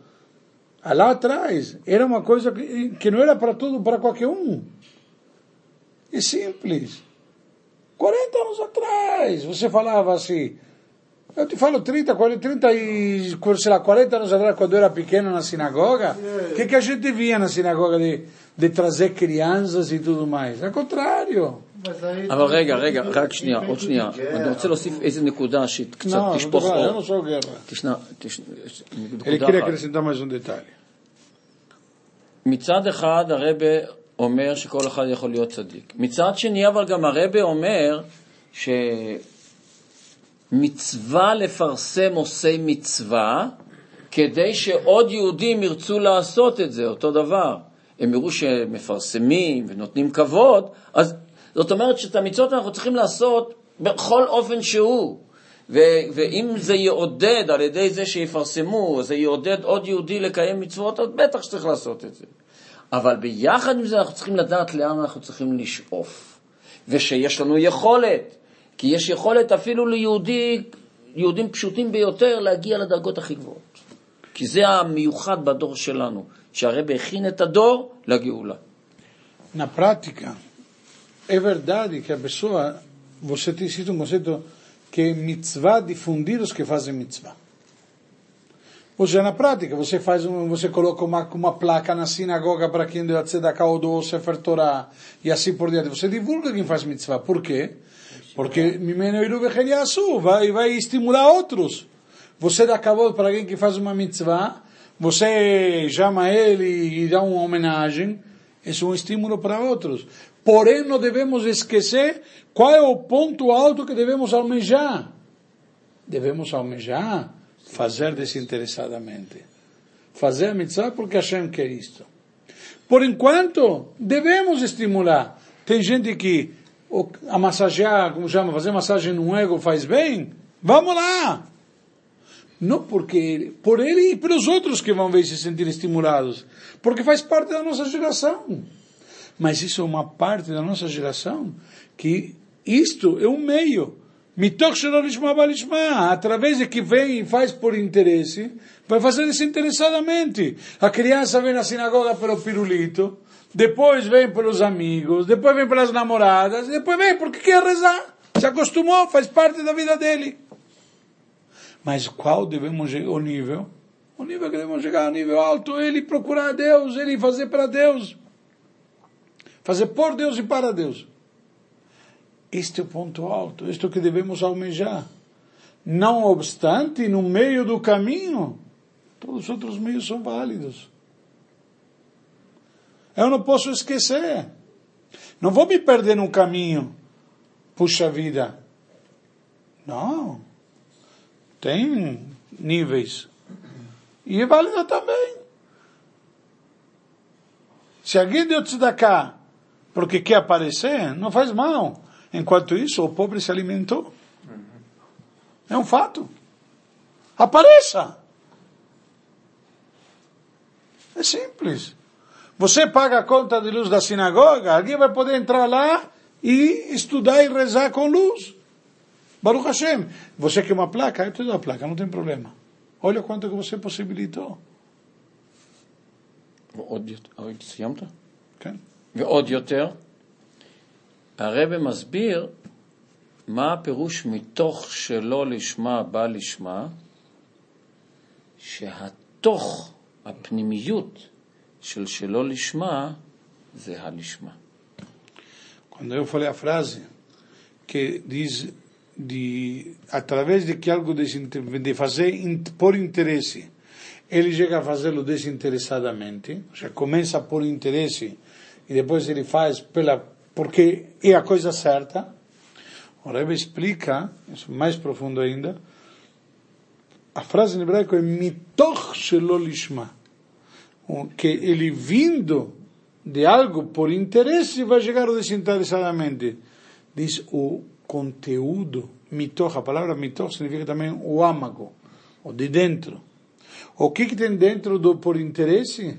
Ah, Lá atrás, era uma coisa que, que não era para todo, para qualquer um. É simples. 40 anos atrás, você falava assim, eu te falo 30, 40, 30 e, sei lá, 40 anos atrás, quando eu era pequeno na sinagoga, o que, que a gente via na sinagoga de, de trazer crianças e tudo mais? Ao contrário, אבל רגע, רגע, רק שנייה, עוד שנייה. אני רוצה להוסיף איזה נקודה שקצת Não, não, תשפוך אור. תשנה, נקודה אחת. מצד אחד הרבה אומר שכל אחד יכול להיות צדיק. מצד שני אבל גם הרבה אומר שמצווה לפרסם עושי מצווה כדי שעוד יהודים ירצו לעשות את זה, אותו דבר. הם יראו שמפרסמים ונותנים כבוד, אז זאת אומרת שאת המצוות אנחנו צריכים לעשות בכל אופן שהוא. ו- ואם זה יעודד על ידי זה שיפרסמו, זה יעודד עוד יהודי לקיים מצוות, אז בטח שצריך לעשות את זה. אבל ביחד עם זה אנחנו צריכים לדעת לאן אנחנו צריכים לשאוף. ושיש לנו יכולת, כי יש יכולת אפילו ליהודי, יהודים פשוטים ביותר, להגיע לדרגות הכי גבוהות. כי זה המיוחד בדור שלנו, שהרבי הכין את הדור לגאולה. Prática, é verdade que a pessoa, você tem cita um conceito que é mitzvah difundir os que fazem mitzvah. Ou seja, na prática, você faz um, você coloca uma, uma placa na sinagoga para quem deu a tzedakah ou doou o Sefer Torah e assim por diante. Você divulga quem faz mitzvah. Por quê? Porque vai, vai estimular outros. Você dá cavalo para alguém que faz uma mitzvah, você chama ele e dá uma homenagem, isso é um estímulo para outros. Porém, não devemos esquecer qual é o ponto alto que devemos almejar. Devemos almejar fazer desinteressadamente. Fazer a mitzvah porque Hashem quer isto. Por enquanto, devemos estimular. Tem gente que a massagear, como chama, fazer massagem no ego faz bem. Vamos lá! Não porque ele, por ele e pelos outros que vão ver se sentir estimulados. Porque faz parte da nossa geração. Mas isso é uma parte da nossa geração que isto é um meio. Através de que vem e faz por interesse, vai fazer desinteressadamente. A criança vem na sinagoga pelo pirulito, depois vem pelos amigos, depois vem pelas namoradas, depois vem porque quer rezar. Se acostumou, faz parte da vida dele. Mas qual devemos o nível? O nível que devemos chegar, o nível alto, ele procurar a Deus, ele fazer para Deus. Fazer por Deus e para Deus. Este é o ponto alto, isto é o que devemos almejar. Não obstante, no meio do caminho, todos os outros meios são válidos. Eu não posso esquecer. Não vou me perder no caminho. Puxa vida. Não. Tem níveis. E é válida também. Se alguém deu tzedakah porque quer aparecer, não faz mal. Enquanto isso, o pobre se alimentou. É um fato. Apareça. É simples. Você paga a conta de luz da sinagoga, alguém vai poder entrar lá e estudar e rezar com luz. Baruch Hashem, você quer uma placa? Eu te dou a placa, não tem problema. Olha quanto que você possibilitou. Onde, onde se chama? Quem? ועוד יותר, הרב מסביר מה הפירוש מתוך שלא לשמה בא לשמה, שהתוך, הפנימיות של שלא לשמה, זה הלשמה. Quando eu falei a frase que diz de através de que algo desinter- de fazer in- por interesse, ele chega a fazê-lo desinteressadamente, ou seja, começa por interesse e depois ele faz pela porque é a coisa certa. O Rebbe explica, isso mais profundo ainda, a frase em hebraico é mitoch shelo lishma, o que ele vindo de algo por interesse vai chegar desinteressadamente. Diz o conteúdo, mitoch, a palavra mitoch significa também o âmago, o de dentro. O que, que tem dentro do por interesse?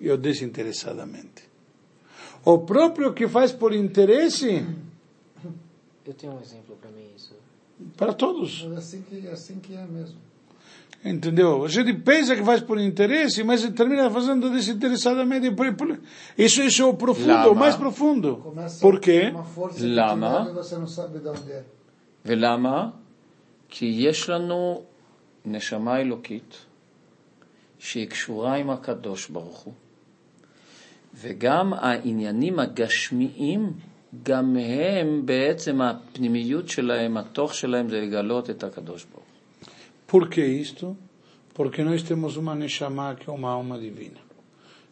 E o desinteressadamente. O próprio que faz por interesse, Eu tenho um exemplo para mim isso. para todos. É assim que, é assim que é mesmo. Entendeu? A gente pensa que faz por interesse, mas termina fazendo desinteressadamente. Por- por- Isso, isso é o profundo, Lama. o mais profundo. Começa Por quê? uma força que Lama? te leva e você não sabe de onde é. ולמה? כי יש לנו נשמה אלוקית שהיא קשורה עם הקדוש ברוך הוא, וגם העניינים הגשמיים גם הם בעצם הפנימיות שלהם, התוך שלהם זה לגלות את הקדוש ברוך הוא. Por que isto? Porque nós temos uma Neshama que é uma alma divina.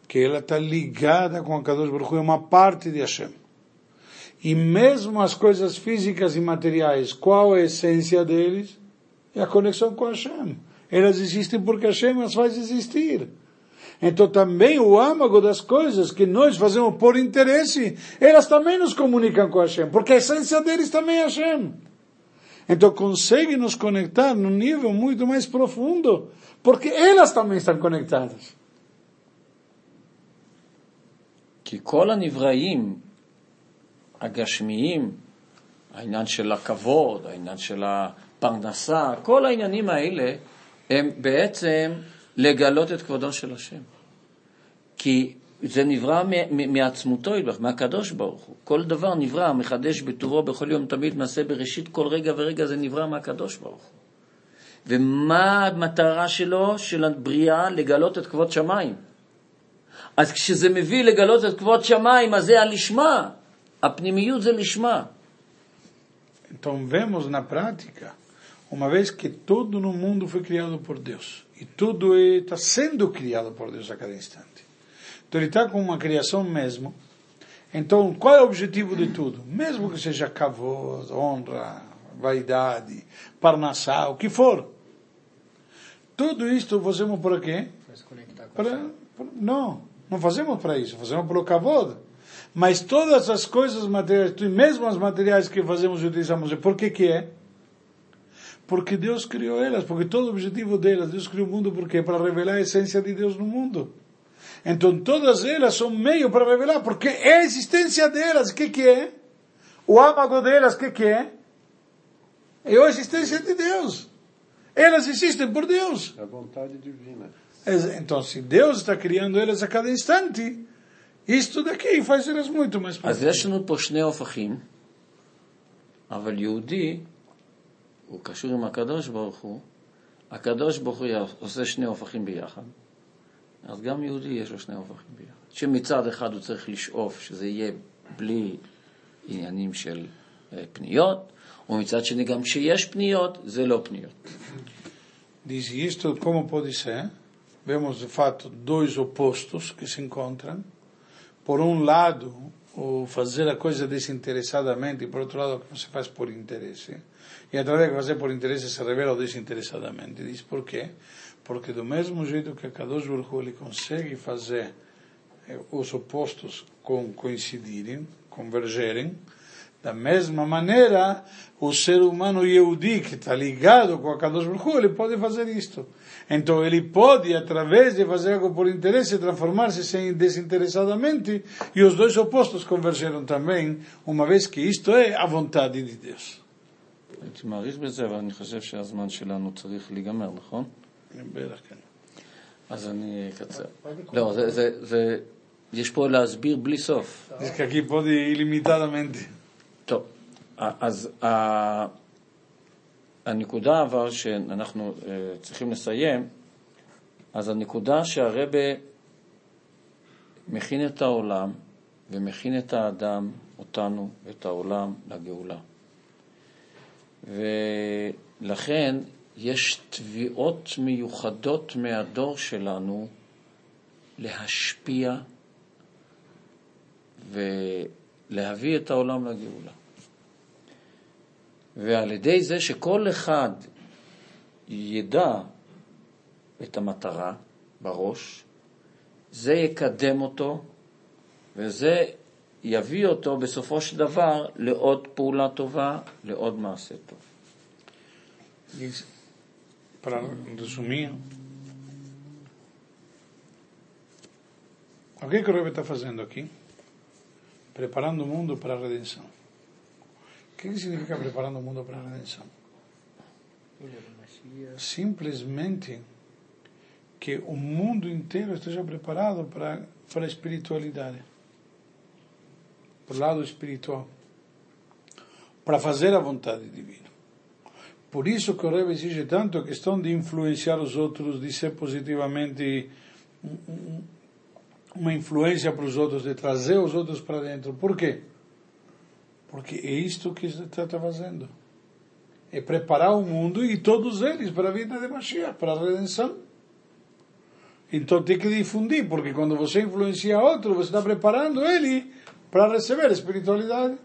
Que ela está ligada com a Kadosh Baruch Hu, é uma parte de Hashem. E mesmo as coisas físicas e materiais, qual é a essência deles? É a conexão com Hashem. Elas existem porque Hashem as faz existir. Então também o âmago das coisas que nós fazemos por interesse, elas também nos comunicam com Hashem, porque a essência deles também é Hashem. Então consegue nos conectar num nível muito mais profundo, porque elas também estão conectadas. כי כל הנבראים הגשמיים, העניין של הכבוד, העניין של הפרנסה, כל העניינים האלה הם בעצם לגלות את כבודו של השם. כי זה נברא מעצמותו, מהקדוש ברוך הוא. כל דבר נברא, מחדש בטובו בכל יום תמיד, מעשה בראשית כל רגע ורגע, זה נברא מהקדוש ברוך הוא. ומה המטרה שלו, של הבריאה? לגלות את כבוד שמיים. אז כשזה מביא לגלות את כבוד שמיים, אז זה הלשמה. הפנימיות זה לשמה. Então vemos na prática, uma vez que tudo no mundo foi criado por Deus, e tudo está sendo criado por Deus a cada instante. Então ele está com uma criação mesmo. Então qual é o objetivo de tudo? Mesmo que seja kavod, honra, vaidade, parnassá, o que for. Tudo isto fazemos por quê? Para Para, para- não, não fazemos para isso, fazemos pelo kavod. Mas todas as coisas materiais, mesmo as materiais que fazemos e utilizamos, por que que é? Porque Deus criou elas, porque todo o objetivo delas, Deus criou o mundo por quê? Para revelar a essência de Deus no mundo. Então todas elas são meio para revelar, porque é a existência delas, o que que é? O âmago delas, o que que é? É a existência de Deus. Elas existem por Deus. É a vontade divina. Então, se Deus está criando elas a cada instante, isto daqui faz elas muito mais אז יש לנו פה שני הופכים, אבל יהודי, הוא קשור עם הקדוש ברוך הוא, הקדוש ברוך הוא עושה שני הופכים ביחד, אז גם יהודי יש לו שני הופכים ביחד. שמצד אחד הוא צריך לשאוף שזה יהיה בלי עניינים של אה, פניות, ומצד שני גם כשיש פניות, זה לא פניות. Como? Vemos de fato dois opostos que se encontram. Por um lado, o fazer a coisa desinteressadamente, e por outro lado, o que se faz por interesse. E através de fazer por interesse se revela desinteressadamente. Diz por quê? Porque do mesmo jeito que a Kadosh Baruch ele consegue fazer eh, os opostos coincidirem, convergerem, da mesma maneira, o ser humano Yehudi, que está ligado com a Kadosh Baruch ele pode fazer isto. Então ele pode, através de fazer algo por interesse, transformar-se sem desinteressadamente, e os dois opostos convergeram também, uma vez que isto é a vontade de Deus. הייתי מעריך בזה, אבל אני חושב שהזמן שלנו צריך להיגמר, נכון? בטח כן. אז אני אקצר. לא, זה, זה, זה, יש פה להסביר בלי סוף. Diz que aqui pode ilimitadamente. טוב, אז ה- הנקודה אבל שאנחנו אה, צריכים לסיים, אז הנקודה שהרבה מכין את העולם ומכין את האדם, אותנו, את העולם, לגאולה. ולכן יש תביעות מיוחדות מהדור שלנו להשפיע ולהביא את העולם לגאולה. ועל ידי זה שכל אחד ידע את המטרה בראש, זה יקדם אותו וזה יביא אותו בסופו של דבר לעוד פעולה טובה, לעוד מעשה טוב. Diz, para resumir, o que, que o Rebbe está fazendo aqui? Preparando o mundo para a redenção. O que, que significa preparando o mundo para a redenção? Simplesmente que o mundo inteiro esteja preparado para, para a espiritualidade, para o lado espiritual, para fazer a vontade divina. Por isso que o Rebbe exige tanto a questão de influenciar os outros, de ser positivamente um- um- uma influência para os outros, de trazer os outros para dentro. Por quê? Porque é isto que está fazendo. É preparar o mundo e todos eles para a vida de Mashiach, para a redenção. Então tem que difundir, porque quando você influencia outro, você está preparando ele para receber espiritualidade.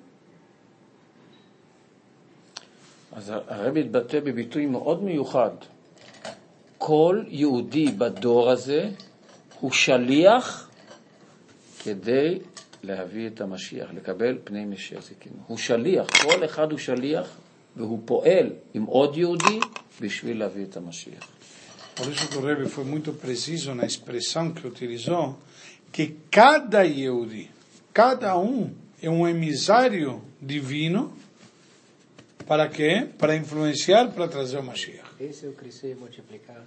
אז הרבי התבטא בביטוי מאוד מיוחד. כל יהודי בדור הזה הוא שליח כדי להביא את המשיח, לקבל פני משיח זקנו. הוא שליח, כל אחד הוא שליח, והוא פועל עם עוד יהודי בשביל להביא את המשיח. Por isso que o Rebbe foi muito preciso na expressão que utilizou, que cada Yehudi, cada um é um emissário divino, para quê? Para influenciar, para trazer o Mashiach. Esse é o crescer e multiplicar.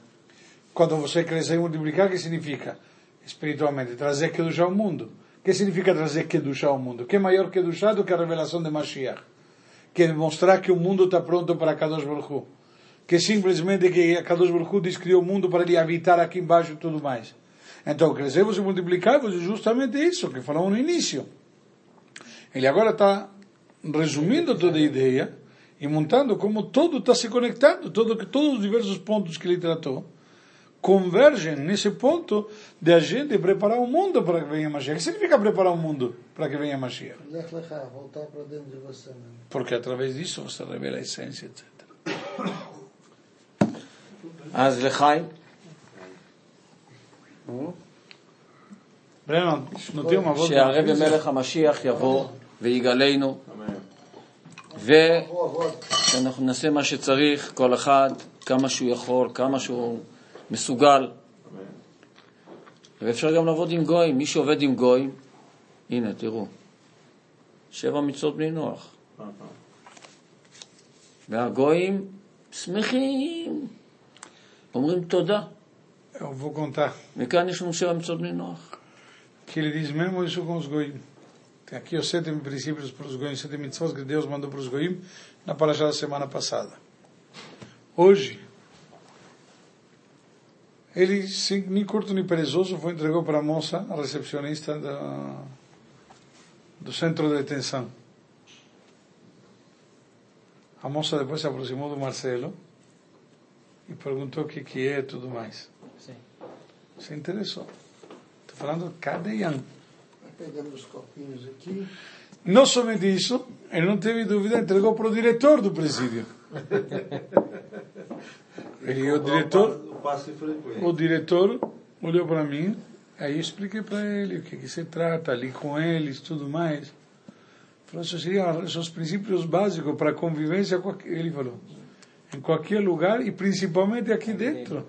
Quando você crescer e multiplicar, o que significa? Espiritualmente, trazer Kedushá ao mundo. O que significa trazer Kedushá ao mundo? Que é maior Kedushá do que a revelação de Mashiach? Que é mostrar que o mundo está pronto para Kadosh Baruch Hu. Que simplesmente que Kadosh Baruch Hu criou o mundo para ele habitar aqui embaixo e tudo mais. Então, crescemos e multiplicamos é justamente isso que falamos no início. Ele agora está resumindo toda a ideia e montando como todo está se conectando, todo, todos os diversos pontos que ele tratou convergem nesse ponto de a gente preparar o mundo para que venha Mashiach. O que significa preparar o mundo para que venha Mashiach? Lech lecha, voltar para dentro de você mesmo. Porque através disso você revela a essência, etc. אז לחיים, שהרבי מלך המשיח יבוא ויגלנו, ושאנחנו נעשה מה שצריך, כל אחד, כמה שהוא יכול, כמה שהוא מסוגל. ואפשר גם לעבוד עם גויים. מי שעובד עם גויים, הנה, תראו, שבע מצוות בני נוח. והגויים שמחים, אומרים תודה. Eu vou contar. Mecânico não sabe sobre nós. Que ele diz mesmo isso com os goim. Tem aqui os sete princípios para os goim, sete mitzvot que Deus mandou para os goim na palestra da semana passada. Hoje, ele, sem nem curto nem perezoso, foi entregou para a moça, a recepcionista da, do centro de detenção. A moça depois se aproximou do Marcelo e perguntou o que, que é e tudo mais. Se interessou. Estou falando. Vai pegando os copinhos aqui. Não somente isso, ele não teve dúvida, entregou para o diretor do presídio. Ele, o diretor, O diretor olhou para mim, aí eu expliquei para ele o que, que se trata, ali com eles, tudo mais. Falou, isso seriam os princípios básicos para a convivência, ele falou, em qualquer lugar e principalmente aqui dentro.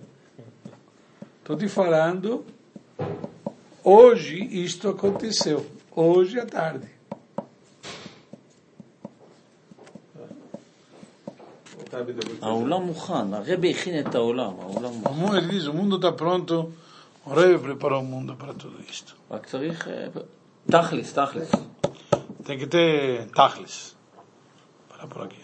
Estou te falando, hoje isto aconteceu, hoje à tarde. Sabe, depois- העולם מוכן, הרבי הכין את העולם, העולם O מוכן. mundo, ele diz, o mundo está pronto, o rei preparou o mundo para tudo isto. רק צריך אה, תכלס, תכלס. Tem que ter tachlis. Para por aqui.